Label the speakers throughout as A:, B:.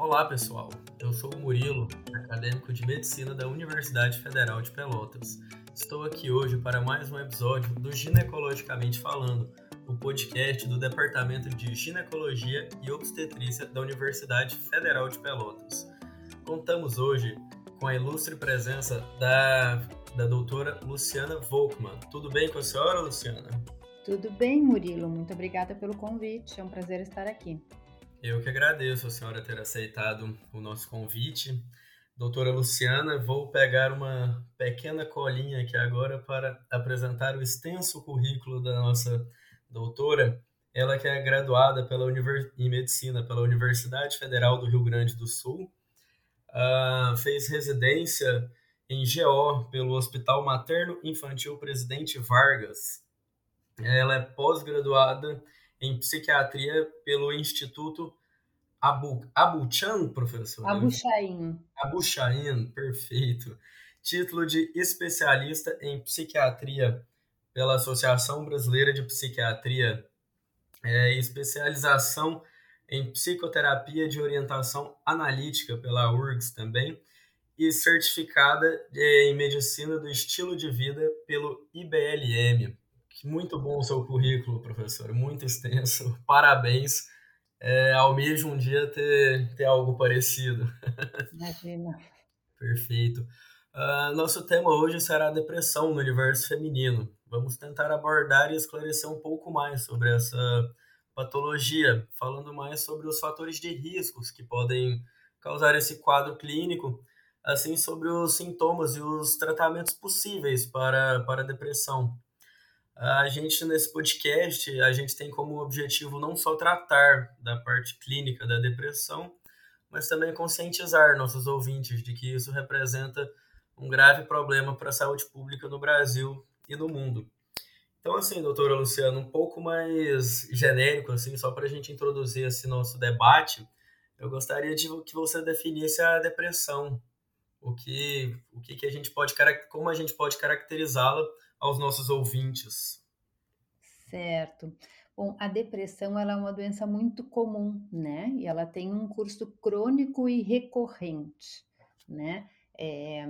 A: Olá, pessoal. Eu sou o Murilo, acadêmico de medicina da Universidade Federal de Pelotas. Estou aqui hoje para mais um episódio do Ginecologicamente Falando, o podcast do Departamento de Ginecologia e Obstetrícia da Universidade Federal de Pelotas. Contamos hoje com a ilustre presença da, da doutora Luciana Volkmann. Tudo bem com a senhora, Luciana?
B: Tudo bem, Murilo. Muito obrigada pelo convite. É um prazer estar aqui.
A: Eu que agradeço a senhora ter aceitado o nosso convite. Doutora Luciana, vou pegar uma pequena colinha aqui agora para apresentar o extenso currículo da nossa doutora. Ela que é graduada pela Univers... em Medicina pela Universidade Federal do Rio Grande do Sul, uh, fez residência em GO pelo Hospital Materno Infantil Presidente Vargas. Ela é pós-graduada em psiquiatria pelo Instituto Abu, Abuchan, professor?
B: Abuchain.
A: Abuchain, perfeito. Título de especialista em psiquiatria pela Associação Brasileira de Psiquiatria. É, especialização em psicoterapia de orientação analítica pela URGS também. E certificada em medicina do estilo de vida pelo IBLM. Muito bom o seu currículo, professor, muito extenso. Parabéns. É, almejo um dia ter, ter algo parecido.
B: Imagina.
A: Perfeito. Uh, nosso tema hoje será a depressão no universo feminino. Vamos tentar abordar e esclarecer um pouco mais sobre essa patologia, falando mais sobre os fatores de riscos que podem causar esse quadro clínico, assim sobre os sintomas e os tratamentos possíveis para, para a depressão. A gente, nesse podcast, a gente tem como objetivo não só tratar da parte clínica da depressão, mas também conscientizar nossos ouvintes de que isso representa um grave problema para a saúde pública no Brasil e no mundo. Então, assim, doutora Luciana, um pouco mais genérico, assim, só para a gente introduzir esse nosso debate, eu gostaria de que você definisse a depressão, o que, o que, que a gente pode, como a gente pode caracterizá-la aos nossos ouvintes.
B: Certo. Bom, a depressão ela é uma doença muito comum, né? E ela tem um curso crônico e recorrente, né? É,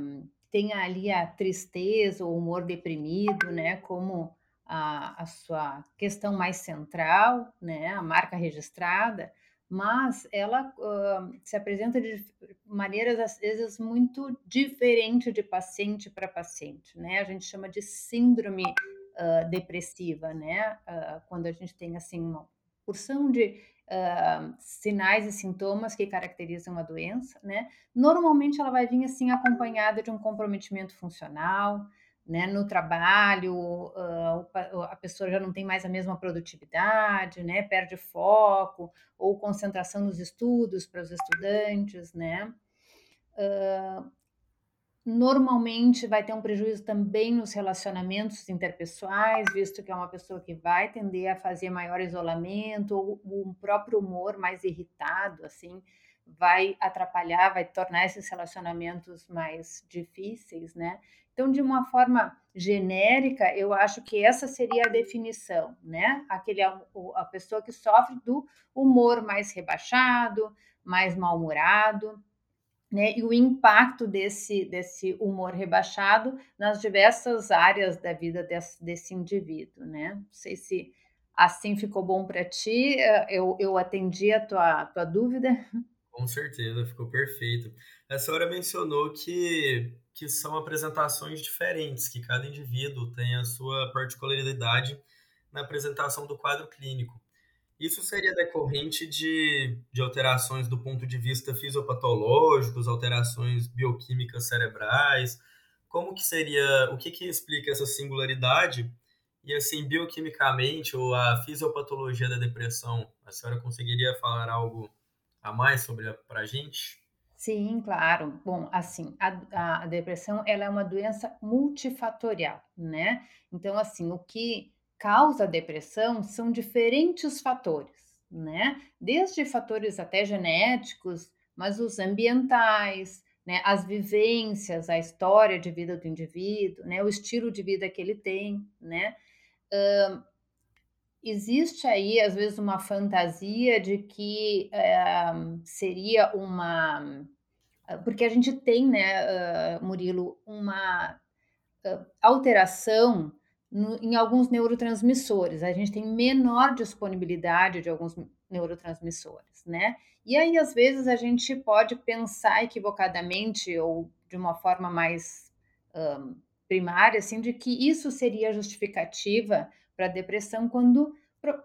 B: tem ali a tristeza, o humor deprimido, né? Como a, a sua questão mais central, né? A marca registrada, mas ela uh, se apresenta de maneiras às vezes muito diferentes de paciente para paciente, né? A gente chama de síndrome uh, depressiva, né? Uh, quando a gente tem assim uma porção de sinais e sintomas que caracterizam a doença, né? Normalmente ela vai vir assim acompanhada de um comprometimento funcional, né, no trabalho, a pessoa já não tem mais a mesma produtividade, né, perde foco ou concentração nos estudos para os estudantes, né. Normalmente vai ter um prejuízo também nos relacionamentos interpessoais, visto que é uma pessoa que vai tender a fazer maior isolamento ou um próprio humor mais irritado, assim, vai atrapalhar, vai tornar esses relacionamentos mais difíceis, né? Então, de uma forma genérica, eu acho que essa seria a definição, né? Aquele a pessoa que sofre do humor mais rebaixado, mais mal-humorado, né? E o impacto desse desse humor rebaixado nas diversas áreas da vida desse, desse indivíduo, né? Não sei se assim ficou bom para ti, eu, eu atendi a tua, tua dúvida.
A: Com certeza, ficou perfeito. A senhora mencionou que, que são apresentações diferentes, que cada indivíduo tem a sua particularidade na apresentação do quadro clínico. Isso seria decorrente de, de alterações do ponto de vista fisiopatológicos, alterações bioquímicas cerebrais? Como que seria, o que que explica essa singularidade? E assim, bioquimicamente, ou a fisiopatologia da depressão, a senhora conseguiria falar algo a mais sobre para a gente?
B: Sim, claro. Bom, assim, a, a, depressão ela é uma doença multifatorial, né? Então, assim, o que causa a depressão são diferentes fatores, né? Desde fatores até genéticos, mas os ambientais, né? As vivências, a história de vida do indivíduo, né? O estilo de vida que ele tem, né? Uh, existe aí, às vezes, uma fantasia de que, eh, seria uma porque a gente tem, né, hã, Murilo, uma, hã, alteração em alguns neurotransmissores. A gente tem menor disponibilidade de alguns neurotransmissores, né. E aí, às vezes, a gente pode pensar equivocadamente ou de uma forma mais, hã, primária, assim, de que isso seria justificativa para depressão, quando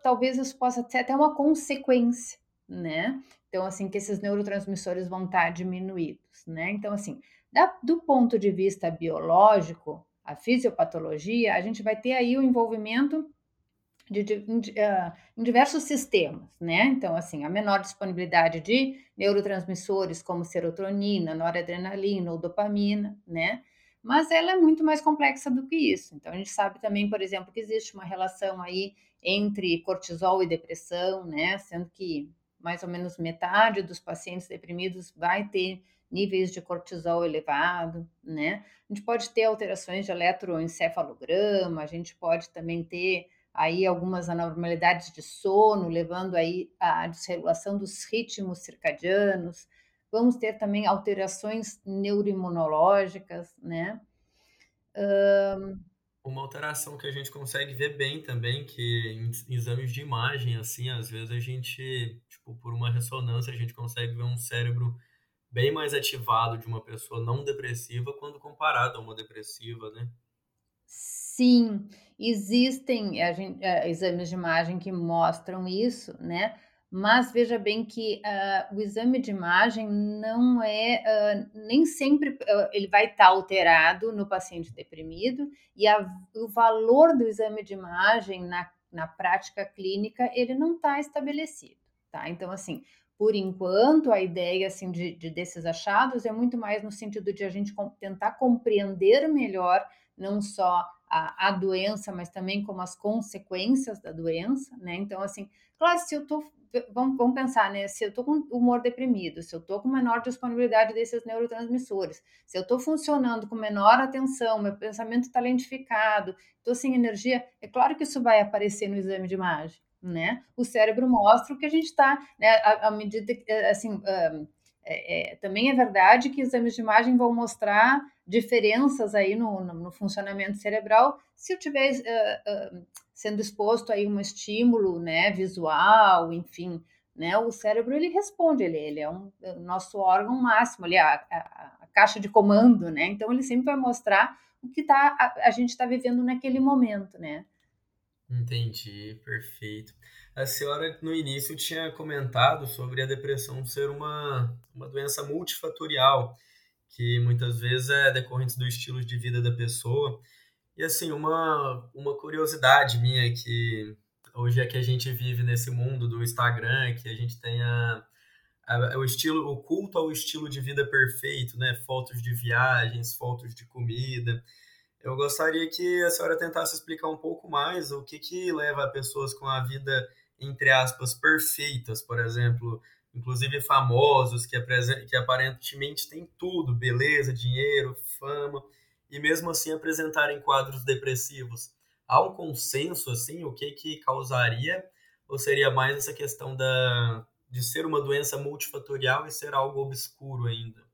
B: talvez isso possa ser até uma consequência, né. Então, assim, que esses neurotransmissores vão estar diminuídos, né. Então, assim, da do ponto de vista biológico, a fisiopatologia, a gente vai ter aí o envolvimento de de di hã, em diversos sistemas, né. Então, assim, a menor disponibilidade de neurotransmissores como serotonina, noradrenalina ou dopamina, né. Mas ela é muito mais complexa do que isso. Então a gente sabe também, por exemplo, que existe uma relação aí entre cortisol e depressão, né, sendo que mais ou menos metade dos pacientes deprimidos vai ter níveis de cortisol elevado, né. A gente pode ter alterações de eletroencefalograma, a gente pode também ter aí algumas anormalidades de sono, levando aí à desregulação dos ritmos circadianos. Vamos ter também alterações neuroimunológicas, né. Hã
A: Uma alteração que a gente consegue ver bem também, que em ex exames de imagem, assim, às vezes a gente, tipo, por uma ressonância, a gente consegue ver um cérebro bem mais ativado de uma pessoa não depressiva quando comparado a uma depressiva, né.
B: Sim, existem a gen eh, exames de imagem que mostram isso, né, mas veja bem que, hã, o exame de imagem não é, hã, nem sempre, hã, ele vai estar alterado no paciente deprimido e a o valor do exame de imagem na na prática clínica, ele não está estabelecido, tá. Então, assim, por enquanto, a ideia, assim, de de desses achados é muito mais no sentido de a gente tentar compreender melhor, não só a a doença, mas também como as consequências da doença, né. Então, assim, claro, se eu estou vamos vamos pensar, né, se eu estou com humor deprimido, se eu estou com menor disponibilidade desses neurotransmissores, se eu estou funcionando com menor atenção, meu pensamento está lentificado, estou sem energia, é claro que isso vai aparecer no exame de imagem, né. O cérebro mostra o que a gente está, né, à medida que, assim, hã, eh eh, também é verdade que exames de imagem vão mostrar diferenças aí no no funcionamento cerebral, se eu tiver, hã hã, sendo exposto aí um estímulo, né, visual, enfim, né, o cérebro ele responde, ele ele é um o nosso órgão máximo, ali, a a a caixa de comando, né, então ele sempre vai mostrar o que está a a gente está vivendo naquele momento, né.
A: Entendi, perfeito. A senhora no início tinha comentado sobre a depressão ser uma uma doença multifatorial, que muitas vezes é decorrente do estilo de vida da pessoa. E, assim, uma uma curiosidade minha que hoje é que a gente vive nesse mundo do Instagram, que a gente tem a a o estilo o culto ao estilo de vida perfeito, né, fotos de viagens, fotos de comida. Eu gostaria que a senhora tentasse explicar um pouco mais o que que leva pessoas com a vida, entre aspas, "perfeitas", por exemplo, inclusive famosos que que aparentemente têm tudo, beleza, dinheiro, fama, e mesmo assim apresentarem quadros depressivos. Há um consenso, assim, o que que causaria, ou seria mais essa questão da de ser uma doença multifatorial e ser algo obscuro ainda?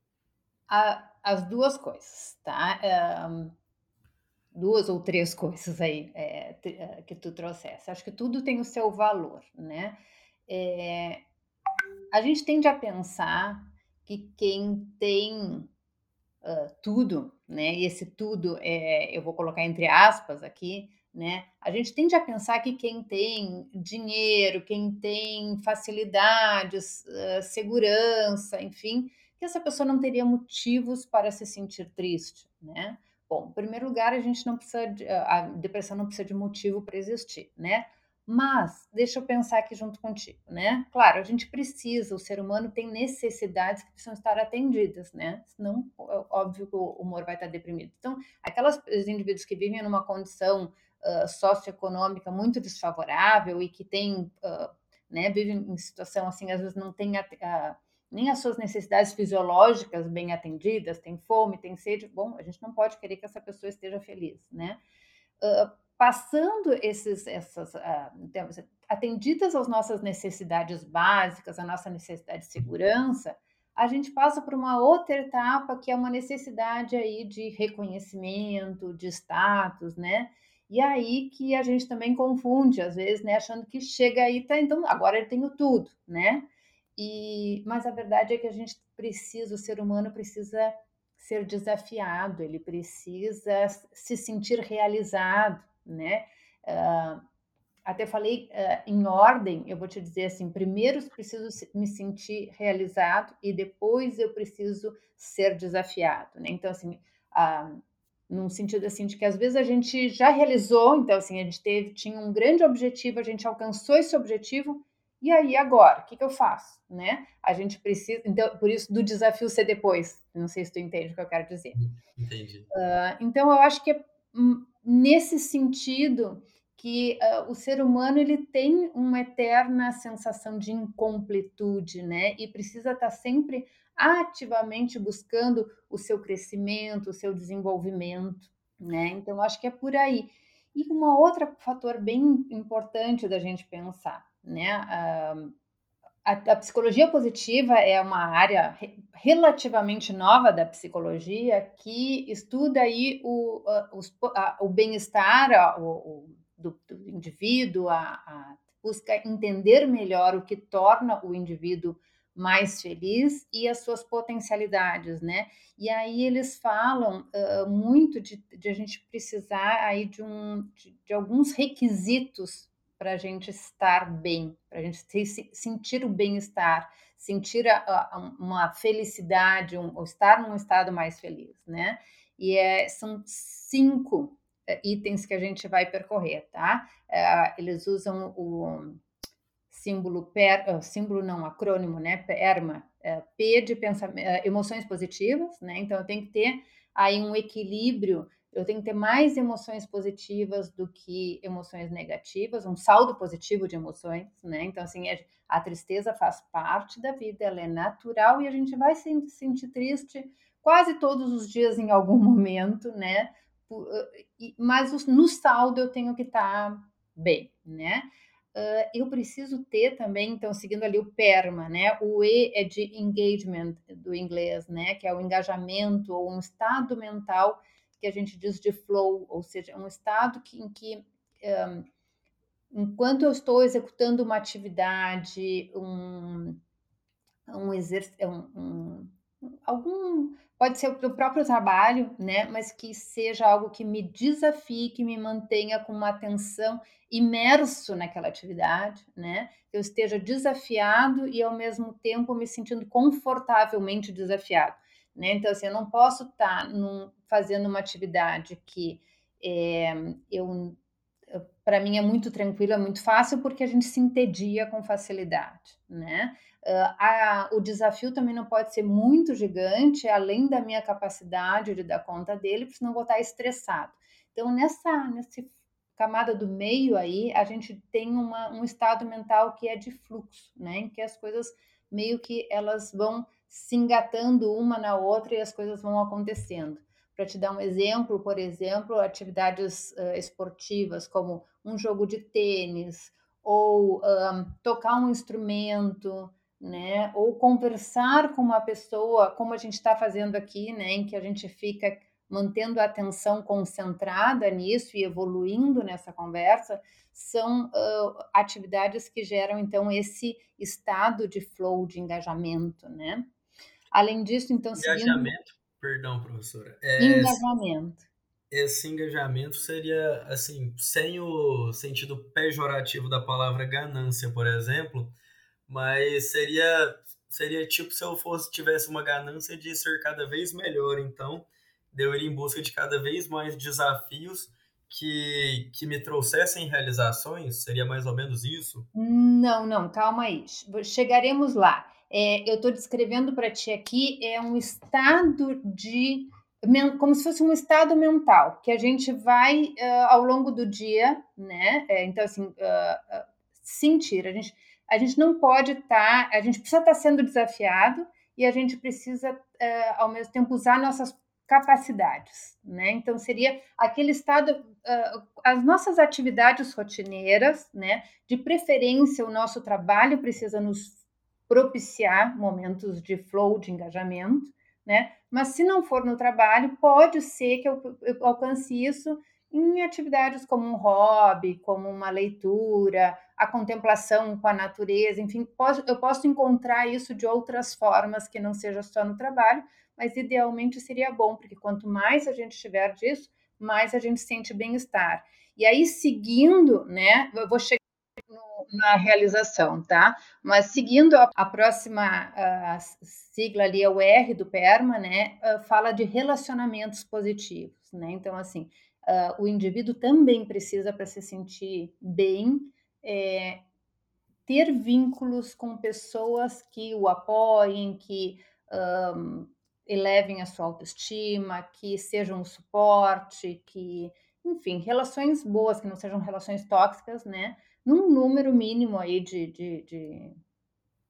B: As 2 coisas, tá. Hã, 2 ou 3 coisas aí, t hã, que tu trouxesse. Acho que tudo tem o seu valor, né. Eh, a gente tende a pensar que quem tem, hã, tudo, né, e esse tudo, eh, eu vou colocar entre aspas aqui, né, a gente tende a pensar que quem tem dinheiro, quem tem facilidades, hã, segurança, enfim, que essa pessoa não teria motivos para se sentir triste, né. Bom, em primeiro lugar, a gente não precisa de a depressão não precisa de motivo para existir, né. Mas, deixa eu pensar aqui junto contigo, né. Claro, a gente precisa, o ser humano tem necessidades que precisam estar atendidas, né, senão, ó óbvio que o humor vai estar deprimido. Então, aquelas os indivíduos que vivem numa condição, hã, socioeconômica muito desfavorável e que têm, hã, né, vivem em situação, assim, às vezes não tem a a nem as suas necessidades fisiológicas bem atendidas, tem fome, tem sede, bom, a gente não pode querer que essa pessoa esteja feliz, né. Hã, passando esses, essas, uh, atendidas às nossas necessidades básicas, a nossa necessidade de segurança, a gente passa por uma outra etapa que é uma necessidade aí de reconhecimento, de status, né? E aí que a gente também confunde, às vezes, né, achando que chega aí, tá, então agora eu tenho tudo, né? E mas a verdade é que a gente precisa, o ser humano precisa ser desafiado, ele precisa se sentir realizado, né? Uh, até falei uh, em ordem, eu vou te dizer assim: primeiro eu preciso me sentir realizado e depois eu preciso ser desafiado, né? Então, assim, uh, num sentido assim de que às vezes a gente já realizou, então assim, a gente teve, tinha um grande objetivo, a gente alcançou esse objetivo, e aí agora, o que, que eu faço, né? A gente precisa, então, por isso do desafio ser depois, não sei se tu entende o que eu quero dizer.
A: Entendi.
B: Uh, então, eu acho que é hum, nesse sentido que uh, o ser humano ele tem uma eterna sensação de incompletude, né? E precisa estar sempre ativamente buscando o seu crescimento, o seu desenvolvimento, né? Então acho que é por aí. E um outro fator bem importante da gente pensar, né? Uh, a, a, psicologia positiva é uma área re, relativamente nova da psicologia que estuda aí o, o bem-estar, do, do indivíduo, a busca entender melhor o que torna o indivíduo mais feliz e as suas potencialidades, né? E aí eles falam uh, muito de, de, a gente precisar aí de, um, de, de alguns requisitos para a gente estar bem, para a gente se, sentir o bem-estar, sentir a, a, uma felicidade, um, estar num estado mais feliz, né? E é, são cinco eh, itens que a gente vai percorrer, tá? Eh, eles usam o símbolo PER, símbolo não, acrônimo, né? PERMA, eh, P de emoções positivas, né? Então tenho que ter aí um equilíbrio, eu tenho que ter mais emoções positivas do que emoções negativas, um saldo positivo de emoções, né? Então assim, a tristeza faz parte da vida, ela é natural e a gente vai se sentir triste quase todos os dias em algum momento, né? mas no saldo eu tenho que estar tá bem, né? Uh, eu preciso ter também, então, seguindo ali o PERMA, né? O E é de engagement do inglês, né? Que é o engajamento ou um estado mental que a gente diz de flow, ou seja, um estado que, em que, um, enquanto eu estou executando uma atividade, um, um exercício, um, um, algum Pode ser o próprio trabalho, né? Mas que seja algo que me desafie, que me mantenha com uma atenção imerso naquela atividade, né? Eu esteja desafiado e ao mesmo tempo me sentindo confortavelmente desafiado, né? Então assim, eu não posso estar num, fazendo uma atividade que é, eu para mim é muito tranquilo, é muito fácil porque a gente se entedia com facilidade, né? Uh, a, o desafio também não pode ser muito gigante, além da minha capacidade de dar conta dele, porque senão vou estar estressado. Então, nessa, nessa camada do meio aí, a gente tem uma, um estado mental que é de fluxo, né? Em que as coisas meio que elas vão se engatando uma na outra e as coisas vão acontecendo. Para te dar um exemplo, por exemplo, atividades uh, esportivas como um jogo de tênis ou um, tocar um instrumento, né? Ou conversar com uma pessoa, como a gente está fazendo aqui, né? Em que a gente fica mantendo a atenção concentrada nisso e evoluindo nessa conversa, são uh, atividades que geram então esse estado de flow, de engajamento, né? Além disso, então
A: engajamento, seguindo... perdão, professora,
B: é, engajamento.
A: Esse engajamento seria assim, sem o sentido pejorativo da palavra ganância, por exemplo, mas seria seria tipo se eu fosse tivesse uma ganância de ser cada vez melhor, então de eu ir em busca de cada vez mais desafios que, que me trouxessem realizações? Seria mais ou menos isso?
B: Não, não, calma aí. Chegaremos lá. É, eu estou descrevendo para ti aqui é um estado de como se fosse um estado mental que a gente vai uh, ao longo do dia, né? É, então assim, uh, uh, sentir. A gente a gente não pode estar, tá, a gente precisa estar tá sendo desafiado e a gente precisa, ao mesmo tempo, usar nossas capacidades, né? Então seria aquele estado, uh, as nossas atividades rotineiras, né? De preferência, o nosso trabalho precisa nos propiciar momentos de flow, de engajamento, né? Mas se não for no trabalho, pode ser que eu, eu alcance isso em atividades como um hobby, como uma leitura, a contemplação com a natureza, enfim, posso, eu posso encontrar isso de outras formas que não seja só no trabalho, mas idealmente seria bom, porque quanto mais a gente tiver disso, mais a gente sente bem-estar. E aí, seguindo, né, eu vou chegar na realização, tá? Mas seguindo a, a próxima a sigla ali, é o R do PERMA, né, fala de relacionamentos positivos, né? Então, assim, uh, o indivíduo também precisa, para se sentir bem, é, ter vínculos com pessoas que o apoiem, que um, elevem a sua autoestima, que sejam um suporte, que, enfim, relações boas, que não sejam relações tóxicas, né? Num número mínimo aí de, de, de,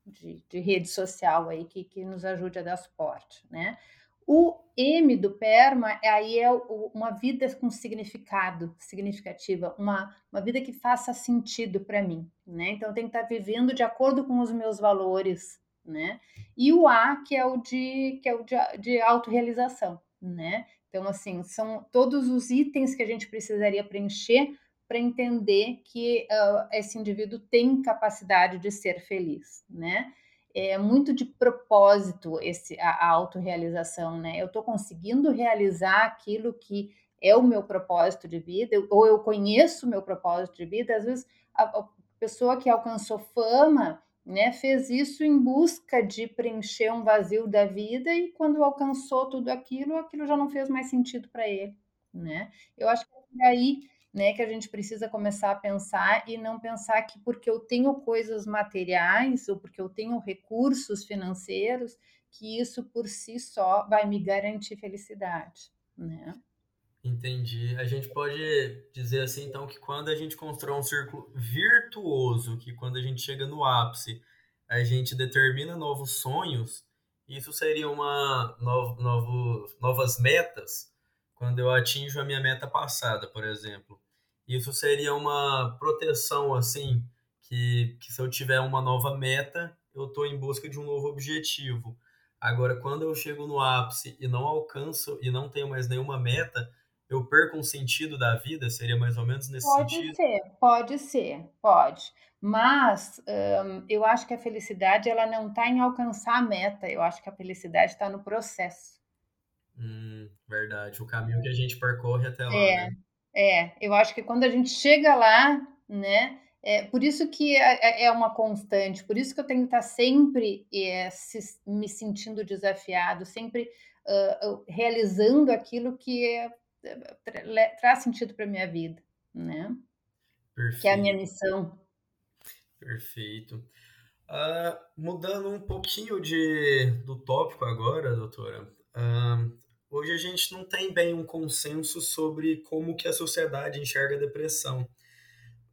B: de, de rede social aí que, que nos ajude a dar suporte, né? O M do PERMA aí é uma vida com significado, significativa, uma, uma vida que faça sentido para mim, né? Então tenho que estar vivendo de acordo com os meus valores, né? E o A, que é o de que é o de, de autorrealização, né? Então assim, são todos os itens que a gente precisaria preencher para entender que uh, esse indivíduo tem capacidade de ser feliz, né? é muito de propósito esse a, a autorrealização, né? Eu estou conseguindo realizar aquilo que é o meu propósito de vida, ou eu conheço o meu propósito de vida. Às vezes a, a pessoa que alcançou fama, né, fez isso em busca de preencher um vazio da vida e quando alcançou tudo aquilo, aquilo já não fez mais sentido para ele, né? Eu acho que é aí né, que a gente precisa começar a pensar e não pensar que porque eu tenho coisas materiais ou porque eu tenho recursos financeiros, que isso por si só vai me garantir felicidade, né?
A: Entendi. A gente pode dizer assim, então, que quando a gente constrói um círculo virtuoso, que quando a gente chega no ápice, a gente determina novos sonhos, isso seria uma novo, novo, novas metas, quando eu atinjo a minha meta passada, por exemplo. Isso seria uma proteção, assim, que, que se eu tiver uma nova meta, eu estou em busca de um novo objetivo. Agora, quando eu chego no ápice e não alcanço e não tenho mais nenhuma meta, eu perco um sentido da vida? Seria mais ou menos nesse
B: pode
A: sentido?
B: Pode ser, pode ser, pode. Mas um, eu acho que a felicidade ela não está em alcançar a meta. Eu acho que a felicidade está no processo.
A: Hum, verdade. O caminho que a gente percorre até lá,
B: é,
A: né?
B: É, eu acho que quando a gente chega lá, né? É, por isso que é, é, é uma constante, por isso que eu tenho que estar sempre é, se, me sentindo desafiado, sempre uh, realizando aquilo que é, tra traz sentido para minha vida, né? Perfeito. Que é a minha missão.
A: Perfeito. Uh, mudando um pouquinho de, do tópico agora, doutora, uh, hoje a gente não tem bem um consenso sobre como que a sociedade enxerga a depressão.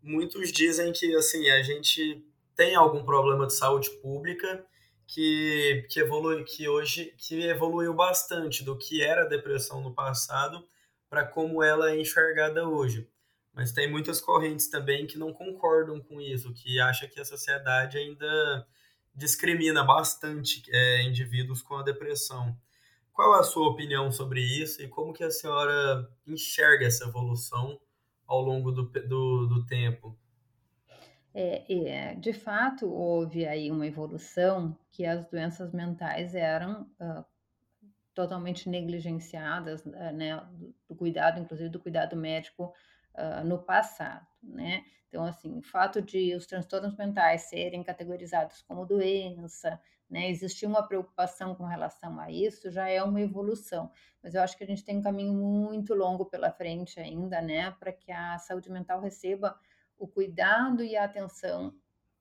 A: Muitos dizem que assim a gente tem algum problema de saúde pública que, que evolui que hoje que evoluiu bastante do que era a depressão no passado para como ela é enxergada hoje. Mas tem muitas correntes também que não concordam com isso, que acham que a sociedade ainda discrimina bastante é, indivíduos com a depressão. Qual a sua opinião sobre isso e como que a senhora enxerga essa evolução ao longo do, do, do tempo?
B: É, é, de fato, houve aí uma evolução que as doenças mentais eram uh, totalmente negligenciadas, né, do cuidado, inclusive do cuidado médico uh, no passado, né? Então, assim, o fato de os transtornos mentais serem categorizados como doença, né, existir uma preocupação com relação a isso já é uma evolução, mas eu acho que a gente tem um caminho muito longo pela frente ainda, né, para que a saúde mental receba o cuidado e a atenção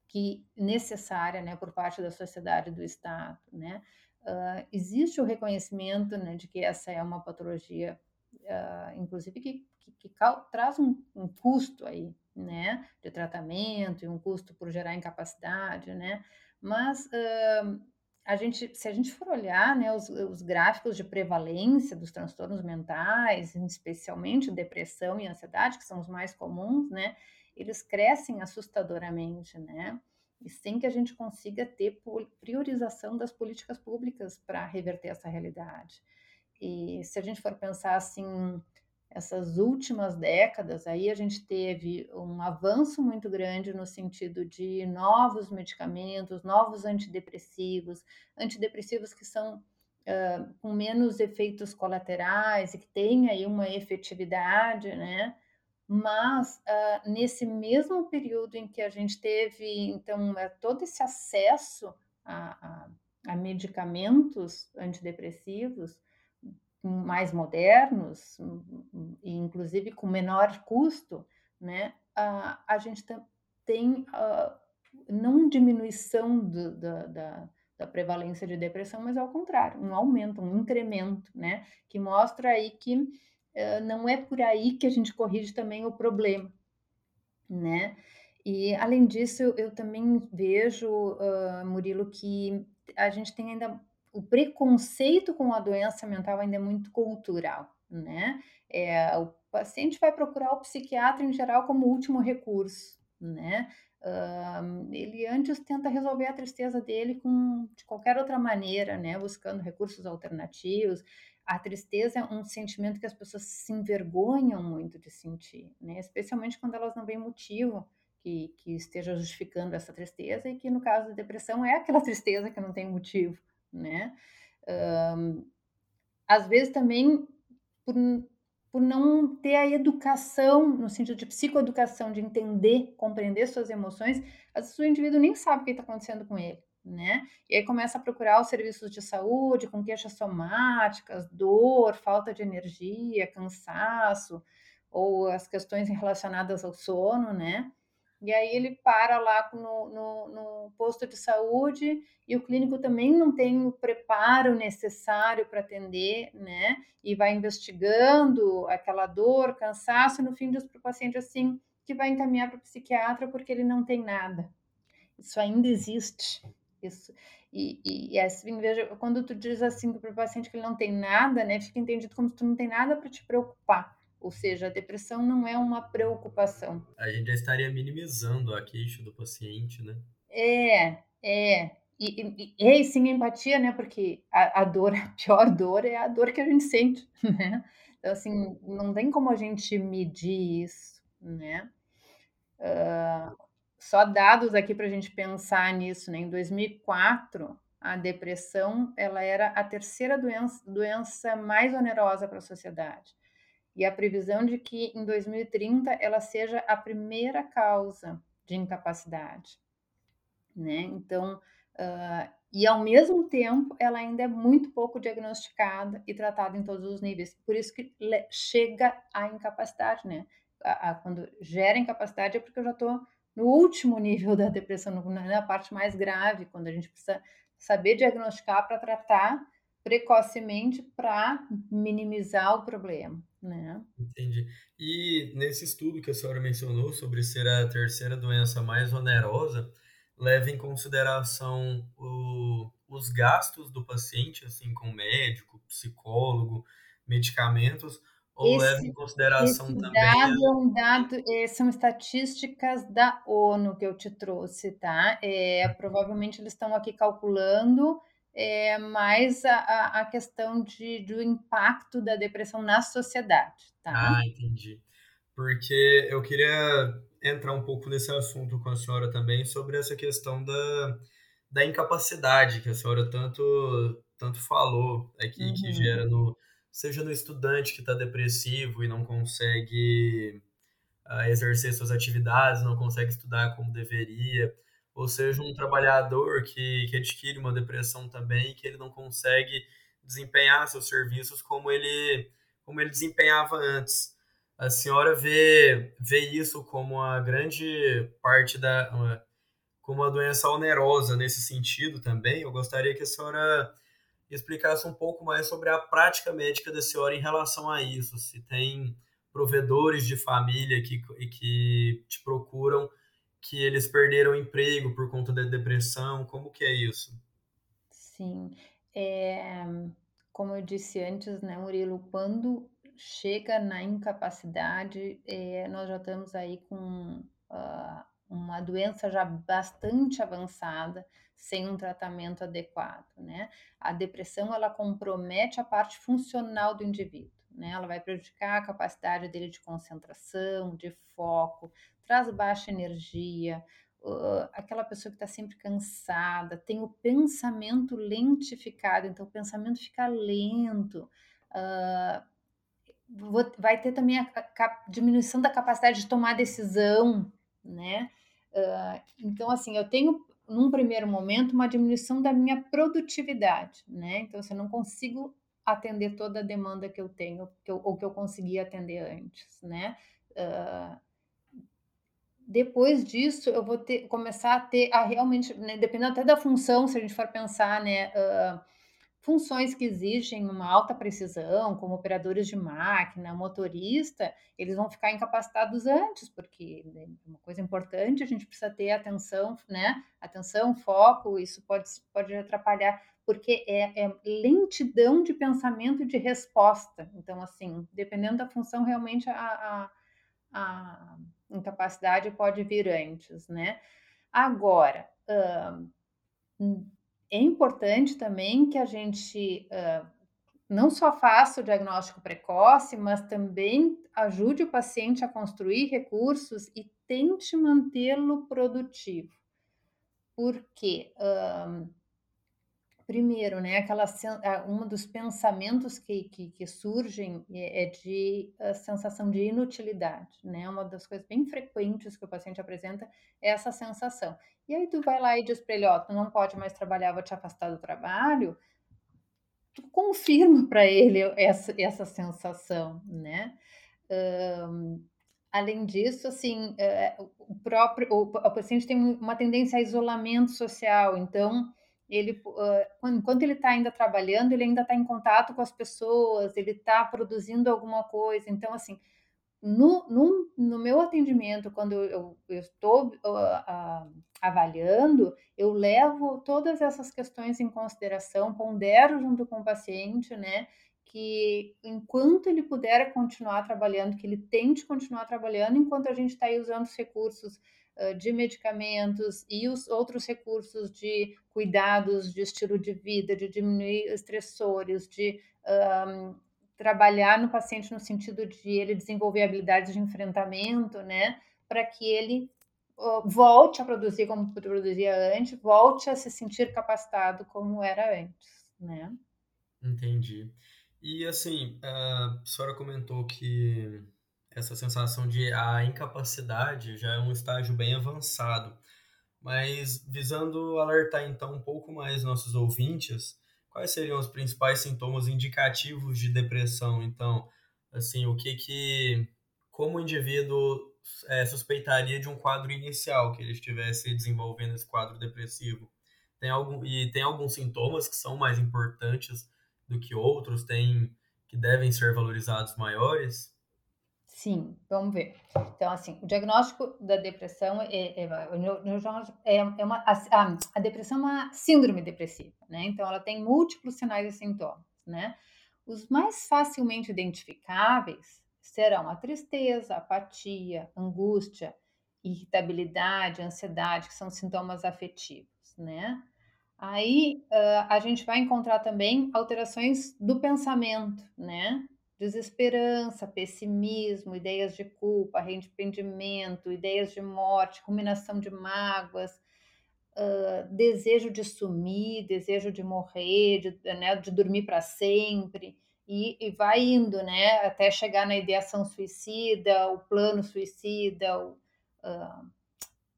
B: que necessária, né, por parte da sociedade do Estado, né. Uh, existe o reconhecimento, né, de que essa é uma patologia, uh, inclusive que, que, que traz um, um custo aí, né, de tratamento e um custo por gerar incapacidade, né, mas uh, a gente, se a gente for olhar né, os, os, gráficos de prevalência dos transtornos mentais, especialmente depressão e ansiedade, que são os mais comuns, né, eles crescem assustadoramente, né? E sem que a gente consiga ter priorização das políticas públicas para reverter essa realidade. E se a gente for pensar assim, essas últimas décadas, aí a gente teve um avanço muito grande no sentido de novos medicamentos, novos antidepressivos, antidepressivos que são uh, com menos efeitos colaterais e que têm aí uma efetividade, né? Mas uh, nesse mesmo período em que a gente teve, então, uh, todo esse acesso a, a, a medicamentos antidepressivos, mais modernos, inclusive com menor custo, né, a, a gente tem uh, não diminuição do, da, da, da, prevalência de depressão, mas ao contrário, um aumento, um incremento, né, que mostra aí que uh, não é por aí que a gente corrige também o problema, né. E além disso, eu, eu também vejo, uh, Murilo, que a gente tem ainda o preconceito com a doença mental ainda é muito cultural, né? É, o paciente vai procurar o psiquiatra em geral como último recurso, né? Uh, ele antes tenta resolver a tristeza dele com de qualquer outra maneira, né? Buscando recursos alternativos. A tristeza é um sentimento que as pessoas se envergonham muito de sentir, né? Especialmente quando elas não veem motivo que, que esteja justificando essa tristeza e que no caso da depressão é aquela tristeza que não tem motivo, né? Um, às vezes também por, por não ter a educação, no sentido de psicoeducação, de entender, compreender suas emoções, às vezes o indivíduo nem sabe o que está acontecendo com ele, né? E aí começa a procurar os serviços de saúde com queixas somáticas, dor, falta de energia, cansaço, ou as questões relacionadas ao sono, né? E aí ele para lá no, no, no, posto de saúde e o clínico também não tem o preparo necessário para atender, né? E vai investigando aquela dor, cansaço, e no fim diz para o paciente assim que vai encaminhar para o psiquiatra porque ele não tem nada. Isso ainda existe. Isso. E, e, e assim, veja, quando tu diz assim para o paciente que ele não tem nada, né? Fica entendido como se tu não tem nada para te preocupar. Ou seja, a depressão não é uma preocupação.
A: A gente já estaria minimizando a queixa do paciente, né?
B: É, é. E, e, e sim, empatia, né? Porque a, a, dor, a pior dor é a dor que a gente sente, né? Então, assim, não tem como a gente medir isso, né? Uh, só dados aqui para a gente pensar nisso, né? Em 2004, a depressão ela era a terceira doença, doença mais onerosa para a sociedade e a previsão de que em 2030 ela seja a primeira causa de incapacidade, né? Então, uh, e ao mesmo tempo ela ainda é muito pouco diagnosticada e tratada em todos os níveis, por isso que chega à incapacidade, né? A, a, quando gera incapacidade é porque eu já estou no último nível da depressão, na parte mais grave, quando a gente precisa saber diagnosticar para tratar precocemente para minimizar o problema, né?
A: Entendi. E nesse estudo que a senhora mencionou sobre ser a terceira doença mais onerosa, leva em consideração o, os gastos do paciente, assim, com médico, psicólogo, medicamentos, ou esse, leva em consideração
B: esse
A: também...
B: Dado é um dado, é, são estatísticas da ONU que eu te trouxe, tá? É, provavelmente eles estão aqui calculando é mais a, a questão de, do impacto da depressão na sociedade, tá?
A: Ah, entendi. Porque eu queria entrar um pouco nesse assunto com a senhora também sobre essa questão da, da incapacidade que a senhora tanto, tanto falou aqui, uhum. que gera no seja no estudante que está depressivo e não consegue uh, exercer suas atividades, não consegue estudar como deveria, ou seja, um trabalhador que, que adquire uma depressão também, que ele não consegue desempenhar seus serviços como ele, como ele desempenhava antes. A senhora vê, vê isso como a grande parte da. Como uma doença onerosa nesse sentido também. Eu gostaria que a senhora explicasse um pouco mais sobre a prática médica da senhora em relação a isso. Se tem provedores de família que, que te procuram que eles perderam o emprego por conta da depressão? Como que é isso?
B: Sim. É, como eu disse antes, né, Murilo, quando chega na incapacidade, é, nós já estamos aí com uh, uma doença já bastante avançada, sem um tratamento adequado, né? A depressão, ela compromete a parte funcional do indivíduo, né? Ela vai prejudicar a capacidade dele de concentração, de foco, traz baixa energia, uh, aquela pessoa que está sempre cansada, tem o pensamento lentificado, então o pensamento fica lento, uh, vai ter também a, diminuição da capacidade de tomar decisão, né? Uh, então, assim, eu tenho num primeiro momento uma diminuição da minha produtividade, né? Então, assim, eu não consigo atender toda a demanda que eu tenho, que eu, ou que eu conseguia atender antes, né? Uh, depois disso, eu vou ter, começar a ter, a realmente, né, dependendo até da função, se a gente for pensar, né, uh, funções que exigem uma alta precisão, como operadores de máquina, motorista, eles vão ficar incapacitados antes, porque né, uma coisa importante, a gente precisa ter atenção, né, atenção, foco, isso pode, pode atrapalhar, porque é, é lentidão de pensamento e de resposta. Então, assim, dependendo da função, realmente a, a, a incapacidade pode vir antes, né? Agora, é importante também que a gente não só faça o diagnóstico precoce, mas também ajude o paciente a construir recursos e tente mantê-lo produtivo. Porque uh, primeiro, né, aquela um dos pensamentos que, que, que surgem é, é de a sensação de inutilidade, né? Uma das coisas bem frequentes que o paciente apresenta é essa sensação. E aí tu vai lá e diz para ele, ó, tu não pode mais trabalhar, vou te afastar do trabalho. Tu confirma para ele essa, essa sensação, né? Um, além disso, assim, é, o próprio o paciente tem uma tendência a isolamento social, então ele, uh, enquanto ele está ainda trabalhando, ele ainda está em contato com as pessoas, ele está produzindo alguma coisa. Então, assim, no, no, no meu atendimento, quando eu, eu estou uh, uh, avaliando, eu levo todas essas questões em consideração, pondero junto com o paciente, né? Que enquanto ele puder continuar trabalhando, que ele tente continuar trabalhando, enquanto a gente está aí usando os recursos de medicamentos e os outros recursos de cuidados de estilo de vida, de diminuir estressores, de um, trabalhar no paciente no sentido de ele desenvolver habilidades de enfrentamento, né, para que ele uh, volte a produzir como produzia antes, volte a se sentir capacitado como era antes, né?
A: Entendi. E assim, a senhora comentou que essa sensação de a incapacidade já é um estágio bem avançado. Mas visando alertar então um pouco mais nossos ouvintes, quais seriam os principais sintomas indicativos de depressão? Então, assim, o que que como o indivíduo é, suspeitaria de um quadro inicial que ele estivesse desenvolvendo esse quadro depressivo? Tem algum e tem alguns sintomas que são mais importantes do que outros, tem que devem ser valorizados maiores?
B: Sim, vamos ver. Então, assim, o diagnóstico da depressão é, é, é, é uma, a, a, depressão é uma síndrome depressiva, né? Então, ela tem múltiplos sinais e sintomas, né? Os mais facilmente identificáveis serão a tristeza, a apatia, angústia, irritabilidade, ansiedade, que são sintomas afetivos, né? Aí uh, a gente vai encontrar também alterações do pensamento, né? Desesperança, pessimismo, ideias de culpa, arrependimento, ideias de morte, combinação de mágoas, uh, desejo de sumir, desejo de morrer, de, né, de dormir para sempre, e, e, vai indo, né, até chegar na ideação suicida, o plano suicida, o, uh,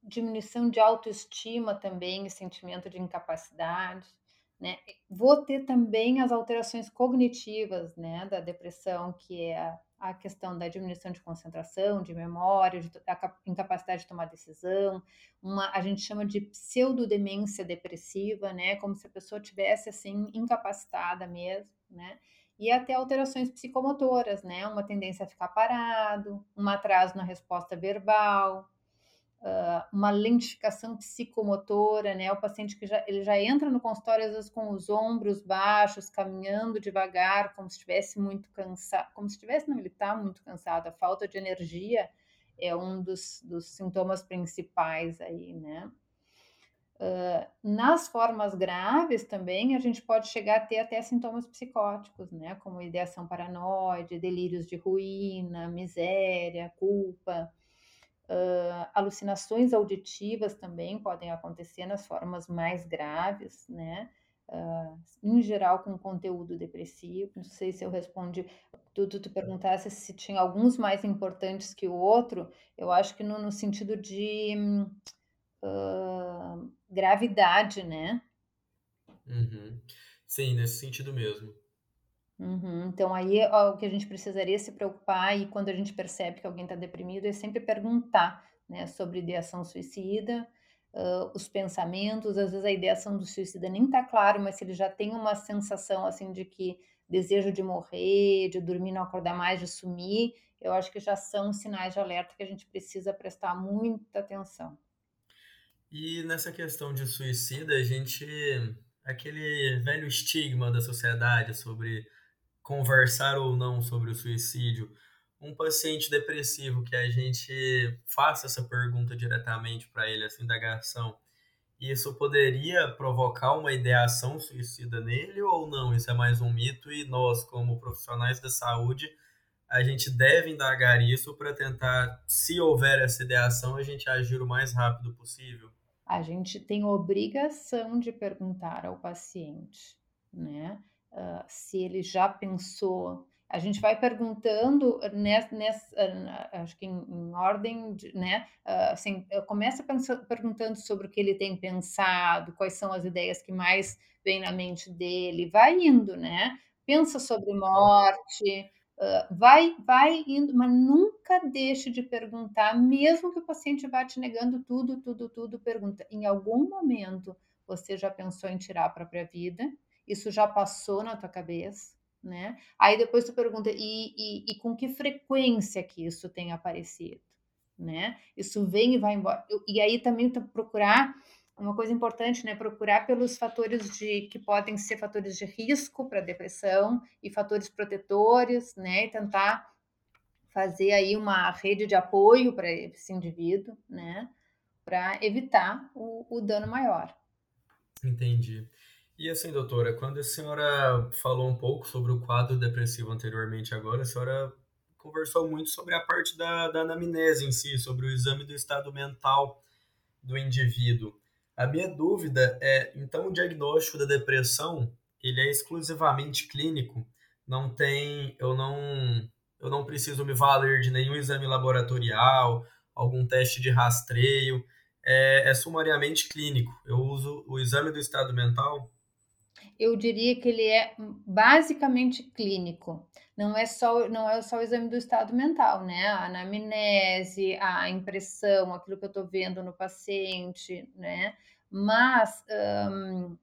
B: diminuição de autoestima também, sentimento de incapacidade. Né? Vou ter também as alterações cognitivas né, da depressão, que é a, questão da diminuição de concentração, de memória, de, a incapacidade de tomar decisão, uma, a gente chama de pseudodemência depressiva, né, como se a pessoa tivesse assim incapacitada mesmo, né? E até alterações psicomotoras, né? Uma tendência a ficar parado, um atraso na resposta verbal, uh, uma lentificação psicomotora, né? O paciente que já, ele já entra no consultório, às vezes, com os ombros baixos, caminhando devagar, como se estivesse muito cansado, como se estivesse, não, ele está muito cansado, a falta de energia é um dos, dos sintomas principais aí, né? Uh, nas formas graves também, a gente pode chegar a ter até sintomas psicóticos, né? Como ideação paranoide, delírios de ruína, miséria, culpa. Uh, alucinações auditivas também podem acontecer nas formas mais graves, né? Uh, em geral com conteúdo depressivo. Não sei se eu respondi. Tu, tu, tu perguntasse se tinha alguns mais importantes que o outro. Eu acho que no, no sentido de uh, gravidade, né?
A: Uhum. Sim, nesse sentido mesmo.
B: Uhum. Então, aí ó, o que a gente precisaria se preocupar e quando a gente percebe que alguém está deprimido é sempre perguntar né, sobre ideação suicida, uh, os pensamentos. Às vezes a ideação do suicida nem está claro, mas se ele já tem uma sensação assim de que desejo de morrer, de dormir, não acordar mais, de sumir, eu acho que já são sinais de alerta que a gente precisa prestar muita atenção.
A: E nessa questão de suicida, a gente. aquele velho estigma da sociedade sobre conversar ou não sobre o suicídio, um paciente depressivo que a gente faça essa pergunta diretamente para ele, essa indagação, isso poderia provocar uma ideação suicida nele ou não? Isso é mais um mito e nós, como profissionais da saúde, a gente deve indagar isso para tentar, se houver essa ideação, a gente agir o mais rápido possível?
B: A gente tem obrigação de perguntar ao paciente, né? Uh, se ele já pensou. A gente vai perguntando nessa, nessa acho que em, em ordem, de, né? Uh, assim, começa perguntando sobre o que ele tem pensado, quais são as ideias que mais vêm na mente dele, vai indo, né? Pensa sobre morte, Uh, vai, vai indo, mas nunca deixe de perguntar, mesmo que o paciente vá te negando tudo, tudo, tudo, pergunta. Em algum momento você já pensou em tirar a própria vida? Isso já passou na tua cabeça, né? Aí depois tu pergunta, e, e, e com que frequência que isso tem aparecido, né? Isso vem e vai embora. E aí também tu procurar uma coisa importante, né? Procurar pelos fatores de que podem ser fatores de risco para depressão e fatores protetores, né? E tentar fazer aí uma rede de apoio para esse indivíduo, né? Para evitar o, o dano maior.
A: Entendi. E assim, doutora, quando a senhora falou um pouco sobre o quadro depressivo anteriormente, agora a senhora conversou muito sobre a parte da, da anamnese em si, sobre o exame do estado mental do indivíduo. A minha dúvida é, então, o diagnóstico da depressão, ele é exclusivamente clínico? Não tem, eu não, eu não preciso me valer de nenhum exame laboratorial, algum teste de rastreio, é, é sumariamente clínico. Eu uso o exame do estado mental
B: eu diria que ele é basicamente clínico. Não é só, não é só o exame do estado mental, né? A anamnese, a impressão, aquilo que eu estou vendo no paciente, né? Mas um,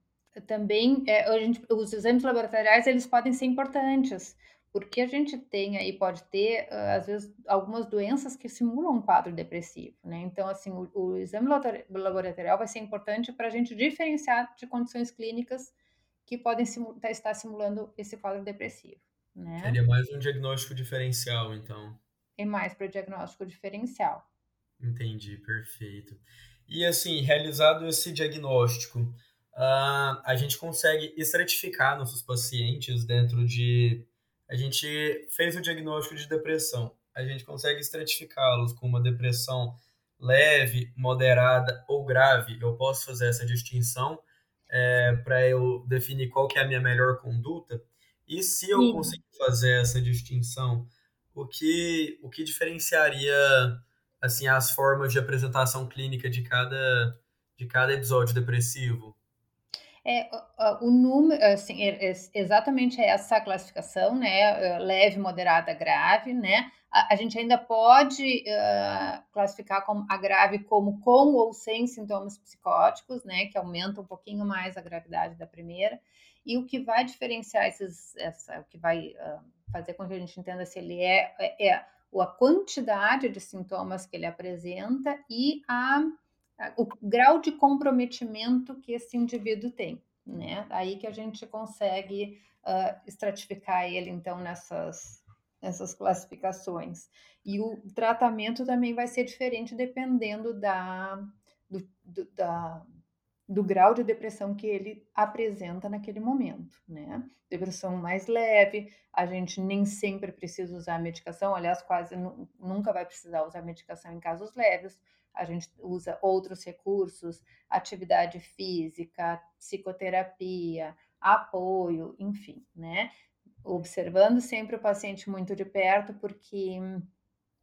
B: também é, a gente, os exames laboratoriais eles podem ser importantes, porque a gente tem aí, pode ter, às vezes, algumas doenças que simulam um quadro depressivo, né? Então, assim, o, o exame laboratorial vai ser importante para a gente diferenciar de condições clínicas que podem simu estar simulando esse quadro depressivo. Né?
A: Seria mais um diagnóstico diferencial, então.
B: É mais para diagnóstico diferencial.
A: Entendi, perfeito. E assim, realizado esse diagnóstico, uh, a gente consegue estratificar nossos pacientes dentro de. A gente fez o diagnóstico de depressão, a gente consegue estratificá-los com uma depressão leve, moderada ou grave. Eu posso fazer essa distinção é, para eu definir qual que é a minha melhor conduta. E se eu Sim. conseguir fazer essa distinção, o que, o que diferenciaria assim as formas de apresentação clínica de cada, de cada episódio depressivo?
B: É, o, número, assim, é, é exatamente essa classificação, né? Leve, moderada, grave, né? A, a gente ainda pode uh, classificar como a grave como com ou sem sintomas psicóticos, né? Que aumenta um pouquinho mais a gravidade da primeira. E o que vai diferenciar esses, essa, o que vai uh, fazer com que a gente entenda se ele é, é, é a quantidade de sintomas que ele apresenta e a, o grau de comprometimento que esse indivíduo tem, né? Aí que a gente consegue uh, estratificar ele, então, nessas, nessas classificações. E o tratamento também vai ser diferente dependendo da, do, do, da, do grau de depressão que ele apresenta naquele momento, né? Depressão mais leve, a gente nem sempre precisa usar medicação, aliás, quase nunca vai precisar usar medicação em casos leves. A gente usa outros recursos, atividade física, psicoterapia, apoio, enfim, né? Observando sempre o paciente muito de perto, porque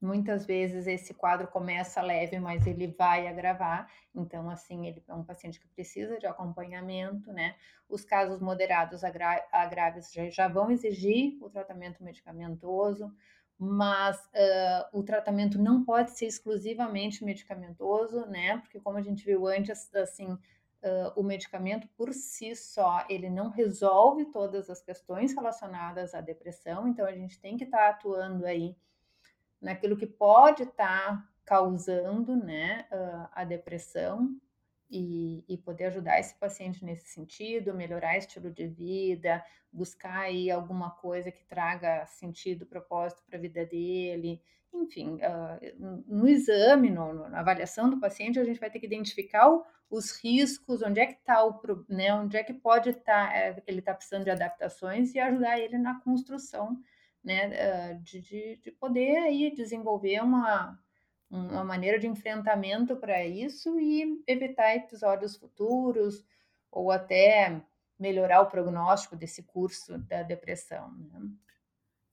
B: Muitas vezes esse quadro começa leve, mas ele vai agravar. Então, assim, ele é um paciente que precisa de acompanhamento, né? Os casos moderados a, graves já, já, vão exigir o tratamento medicamentoso, mas uh, o tratamento não pode ser exclusivamente medicamentoso, né? Porque como a gente viu antes, assim, uh, o medicamento por si só, ele não resolve todas as questões relacionadas à depressão, então a gente tem que estar tá atuando aí naquilo que pode estar tá causando né, a depressão e, e, poder ajudar esse paciente nesse sentido, melhorar estilo de vida, buscar aí alguma coisa que traga sentido, propósito para a vida dele. Enfim, uh, no exame, no, na avaliação do paciente, a gente vai ter que identificar o, os riscos, onde é que está o, né, onde é que pode estar, tá, é, ele está precisando de adaptações e ajudar ele na construção né, de, de, de poder aí desenvolver uma, uma maneira de enfrentamento para isso e evitar episódios futuros ou até melhorar o prognóstico desse curso da depressão. Né?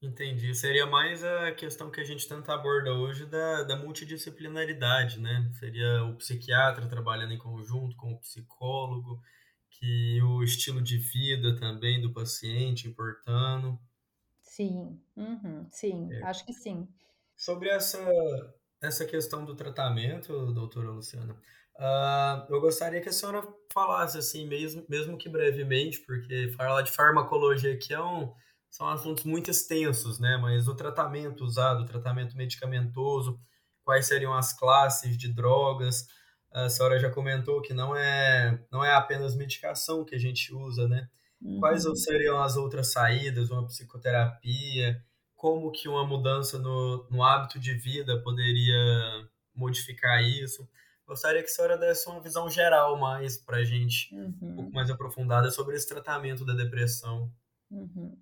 A: Entendi. Seria mais a questão que a gente tenta abordar hoje da, da multidisciplinaridade, né? Seria o psiquiatra trabalhando em conjunto com o psicólogo, que o estilo de vida também do paciente importando.
B: Sim, uhum, sim, É. acho que sim.
A: Sobre essa, essa questão do tratamento, doutora Luciana, ah, eu gostaria que a senhora falasse, assim, mesmo, mesmo que brevemente, porque falar de farmacologia aqui é um, são assuntos muito extensos, né? Mas o tratamento usado, o tratamento medicamentoso, quais seriam as classes de drogas? A senhora já comentou que não é, não é apenas medicação que a gente usa, né? Quais uhum. seriam as outras saídas, uma psicoterapia? Como que uma mudança no, no hábito de vida poderia modificar isso? Gostaria que a senhora desse uma visão geral mais para a gente, uhum. um pouco uhum. mais aprofundada sobre esse tratamento da depressão.
B: Uhum.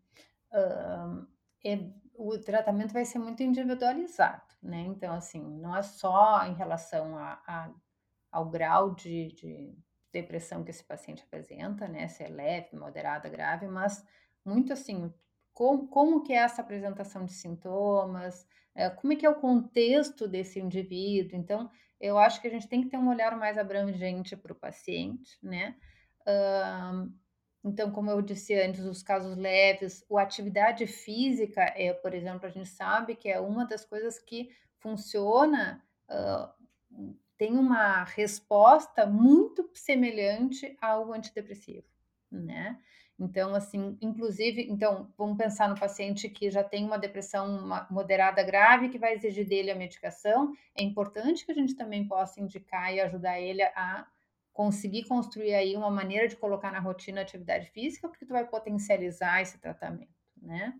B: Uh, é, o tratamento vai ser muito individualizado, né? Então, assim, não é só em relação a, a ao grau de, de depressão que esse paciente apresenta, né? Se é leve, moderada, grave, mas muito assim, como, como que é essa apresentação de sintomas, é, como é que é o contexto desse indivíduo. Então, eu acho que a gente tem que ter um olhar mais abrangente para o paciente, né? Então, como eu disse antes, os casos leves, a atividade física, é, por exemplo, a gente sabe que é uma das coisas que funciona uh, tem uma resposta muito semelhante ao antidepressivo, né? Então, assim, inclusive, então, vamos pensar no paciente que já tem uma depressão moderada grave, que vai exigir dele a medicação. É importante que a gente também possa indicar e ajudar ele a conseguir construir aí uma maneira de colocar na rotina atividade física, porque tu vai potencializar esse tratamento, né?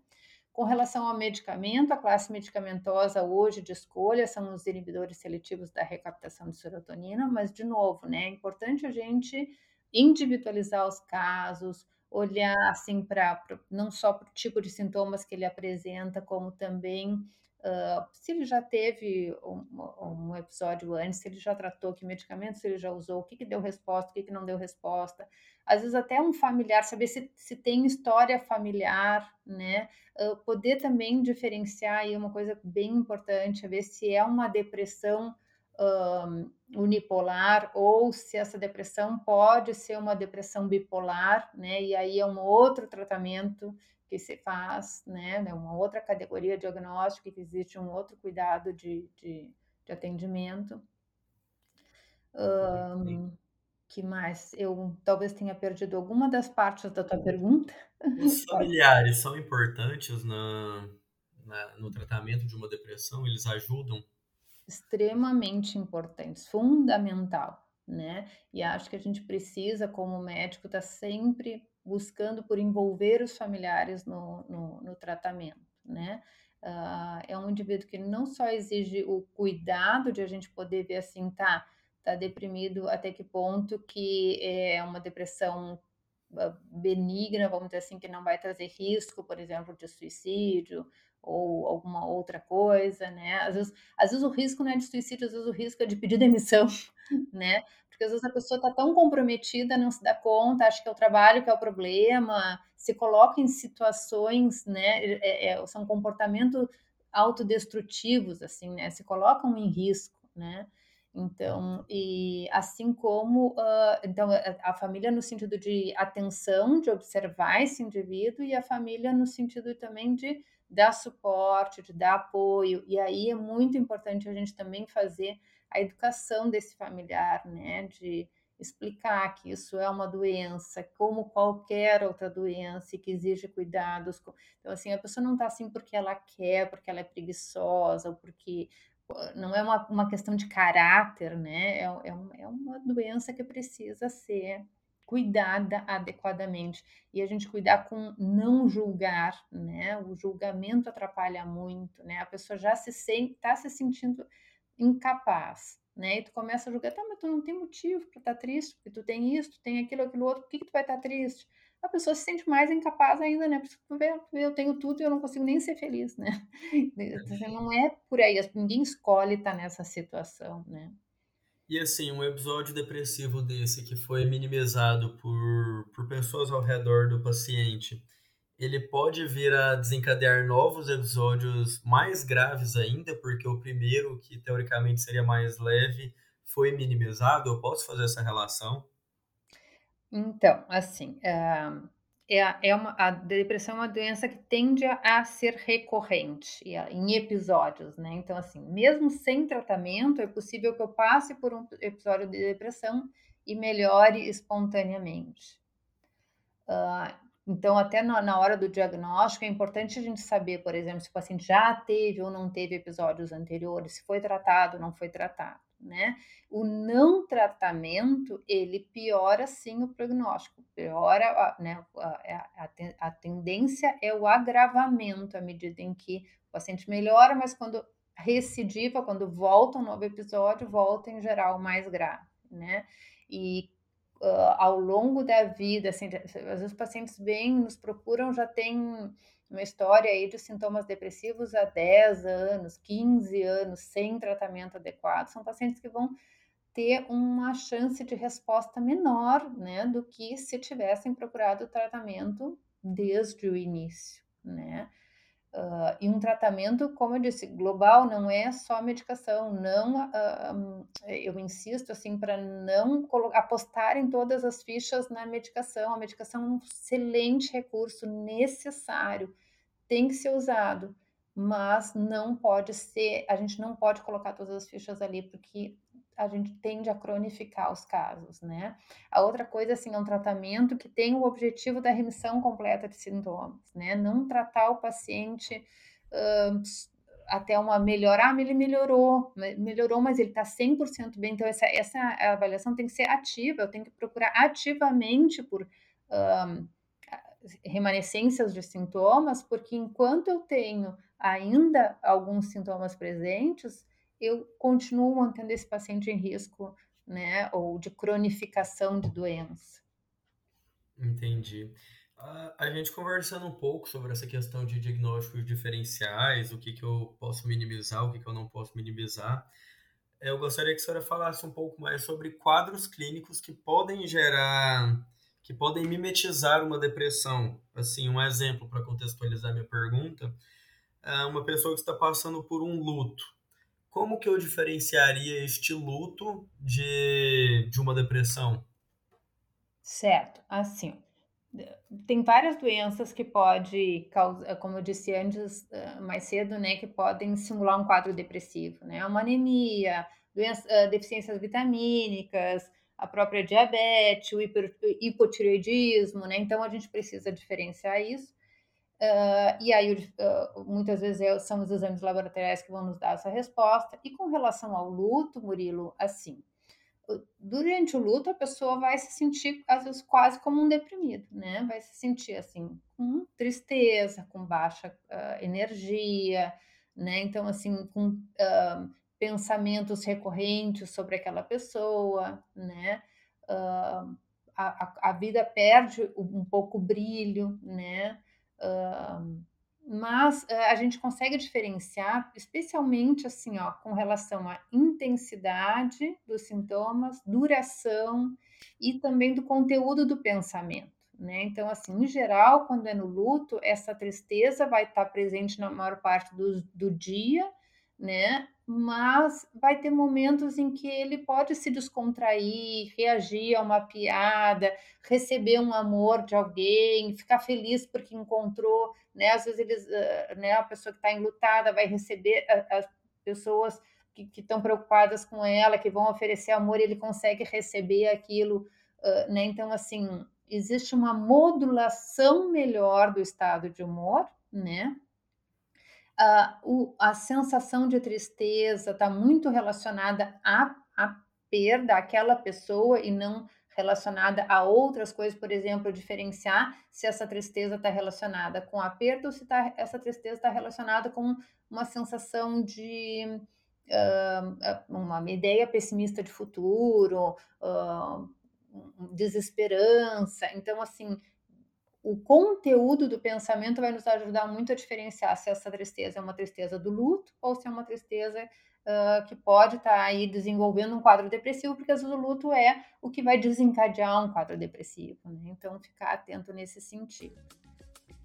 B: Com relação ao medicamento, a classe medicamentosa hoje de escolha são os inibidores seletivos da recaptação de serotonina, mas, de novo, né, é importante a gente individualizar os casos, olhar assim para não só para o tipo de sintomas que ele apresenta, como também uh, se ele já teve um, um, episódio antes, se ele já tratou que medicamento, se ele já usou, o que, que deu resposta, o que, que não deu resposta. Às vezes até um familiar, saber se, se tem história familiar, né? Uh, poder também diferenciar aí uma coisa bem importante, ver se é uma depressão um, unipolar ou se essa depressão pode ser uma depressão bipolar, né? E aí é um outro tratamento que se faz, né? É uma outra categoria diagnóstica que existe um outro cuidado de, de, de atendimento. Um, que mais? Eu talvez tenha perdido alguma das partes da tua pergunta.
A: Os familiares são importantes na, na, no tratamento de uma depressão? Eles ajudam?
B: Extremamente importantes, fundamental, né? E acho que a gente precisa, como médico, estar tá sempre buscando por envolver os familiares no, no, no tratamento, né? Uh, é um indivíduo que não só exige o cuidado de a gente poder ver assim, tá, tá deprimido até que ponto que é uma depressão benigna, vamos dizer assim, que não vai trazer risco, por exemplo, de suicídio ou alguma outra coisa, né? Às vezes, às vezes o risco não é de suicídio, às vezes o risco é de pedir demissão, né? Porque às vezes a pessoa está tão comprometida, não se dá conta, acha que é o trabalho que é o problema, se coloca em situações, né? É, é, são comportamentos autodestrutivos, assim, né? Se colocam em risco, né? Então, e assim como uh, então a, a, família no sentido de atenção, de observar esse indivíduo, e a família no sentido também de dar suporte, de dar apoio. E aí é muito importante a gente também fazer a educação desse familiar, né? De explicar que isso é uma doença, como qualquer outra doença e que exige cuidados. Então, assim, a pessoa não está assim porque ela quer, porque ela é preguiçosa, ou porque não é uma, uma questão de caráter, né? É, é, é uma doença que precisa ser cuidada adequadamente e a gente cuidar com não julgar, né? O julgamento atrapalha muito, né? A pessoa já se sente, está se sentindo incapaz, né? E tu começa a julgar, tá, mas tu não tem motivo para estar tá triste, porque tu tem isso, tu tem aquilo, aquilo outro, por que, que tu vai estar tá triste? A pessoa se sente mais incapaz ainda, né? Porque eu tenho tudo e eu não consigo nem ser feliz, né? Então, não é por aí, ninguém escolhe estar tá nessa situação, né?
A: E assim, um episódio depressivo desse que foi minimizado por, por pessoas ao redor do paciente, ele pode vir a desencadear novos episódios mais graves ainda, porque o primeiro, que teoricamente seria mais leve, foi minimizado? Eu posso fazer essa relação?
B: Então, assim, é, é, é uma, a depressão é uma doença que tende a, ser recorrente em episódios, né? Então, assim, mesmo sem tratamento, é possível que eu passe por um episódio de depressão e melhore espontaneamente. Uh, então, até na, na, hora do diagnóstico, é importante a gente saber, por exemplo, se o paciente já teve ou não teve episódios anteriores, se foi tratado ou não foi tratado, né? O não tratamento, ele piora sim o prognóstico, piora, né? A, a, a tendência é o agravamento à medida em que o paciente melhora, mas quando recidiva, quando volta um novo episódio, volta em geral mais grave, né? E uh, ao longo da vida, assim, às vezes os pacientes vêm, nos procuram, já tem uma história aí de sintomas depressivos há 10 anos, 15 anos, sem tratamento adequado, são pacientes que vão ter uma chance de resposta menor, né, do que se tivessem procurado o tratamento desde o início, né? Uh, e um tratamento, como eu disse, global, não é só medicação, não, uh, eu insisto assim para não apostar em todas as fichas na medicação. A medicação é um excelente recurso necessário, tem que ser usado, mas não pode ser, a gente não pode colocar todas as fichas ali, porque a gente tende a cronificar os casos, né? A outra coisa, assim, é um tratamento que tem o objetivo da remissão completa de sintomas, né? Não tratar o paciente uh, até uma melhorar, ah, ele melhorou, melhorou, mas ele está 100% bem. Então, essa, essa avaliação tem que ser ativa, eu tenho que procurar ativamente por uh, remanescências de sintomas, porque enquanto eu tenho ainda alguns sintomas presentes, eu continuo mantendo esse paciente em risco, né, ou de cronificação de doença.
A: Entendi. A, gente conversando um pouco sobre essa questão de diagnósticos diferenciais, o que, que eu posso minimizar, o que, que eu não posso minimizar, eu gostaria que a senhora falasse um pouco mais sobre quadros clínicos que podem gerar, que podem mimetizar uma depressão. Assim, um exemplo para contextualizar minha pergunta, é uma pessoa que está passando por um luto, como que eu diferenciaria este luto de, de uma depressão?
B: Certo, assim, tem várias doenças que pode causar, como eu disse antes, eh, mais cedo, né, que podem simular um quadro depressivo, né, uma anemia, doença, eh, deficiências vitamínicas, a própria diabetes, o hipotireoidismo, né, então a gente precisa diferenciar isso. Uh, e aí, uh, muitas vezes é, são os exames laboratoriais que vão nos dar essa resposta. E com relação ao luto, Murilo, assim, durante o luto a pessoa vai se sentir às vezes quase como um deprimido, né? Vai se sentir assim com tristeza, com baixa uh, energia, né? Então assim com pensamentos recorrentes sobre aquela pessoa, né? Uh, a, a, vida perde um pouco o brilho, né? Mas a gente consegue diferenciar, especialmente assim, ó, com relação à intensidade dos sintomas, duração e também do conteúdo do pensamento. Né? Então, assim, em geral, quando é no luto, essa tristeza vai estar presente na maior parte do, do dia, né? Mas vai ter momentos em que ele pode se descontrair, reagir a uma piada, receber um amor de alguém, ficar feliz porque encontrou, né? Às vezes eles, né? A pessoa que está enlutada vai receber as pessoas que estão preocupadas com ela, que vão oferecer amor, ele consegue receber aquilo, né? Então, assim, existe uma modulação melhor do estado de humor, né? Uh, o, a sensação de tristeza está muito relacionada à, à perda daquela pessoa e não relacionada a outras coisas, por exemplo, diferenciar se essa tristeza está relacionada com a perda ou se tá, essa tristeza está relacionada com uma sensação de uh, uma ideia pessimista de futuro, uh, desesperança. Então, assim, o conteúdo do pensamento vai nos ajudar muito a diferenciar se essa tristeza é uma tristeza do luto ou se é uma tristeza uh, que pode estar tá aí desenvolvendo um quadro depressivo, porque às vezes o luto é o que vai desencadear um quadro depressivo, né? Então, ficar atento nesse sentido.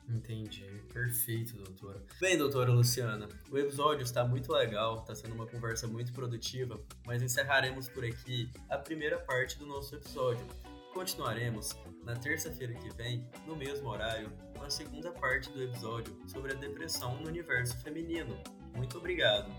A: Entendi, perfeito, doutora. Bem, doutora Luciana, o episódio está muito legal, está sendo uma conversa muito produtiva, mas encerraremos por aqui a primeira parte do nosso episódio. Continuaremos na terça-feira que vem, no mesmo horário, com a segunda parte do episódio sobre a depressão no universo feminino. Muito obrigado!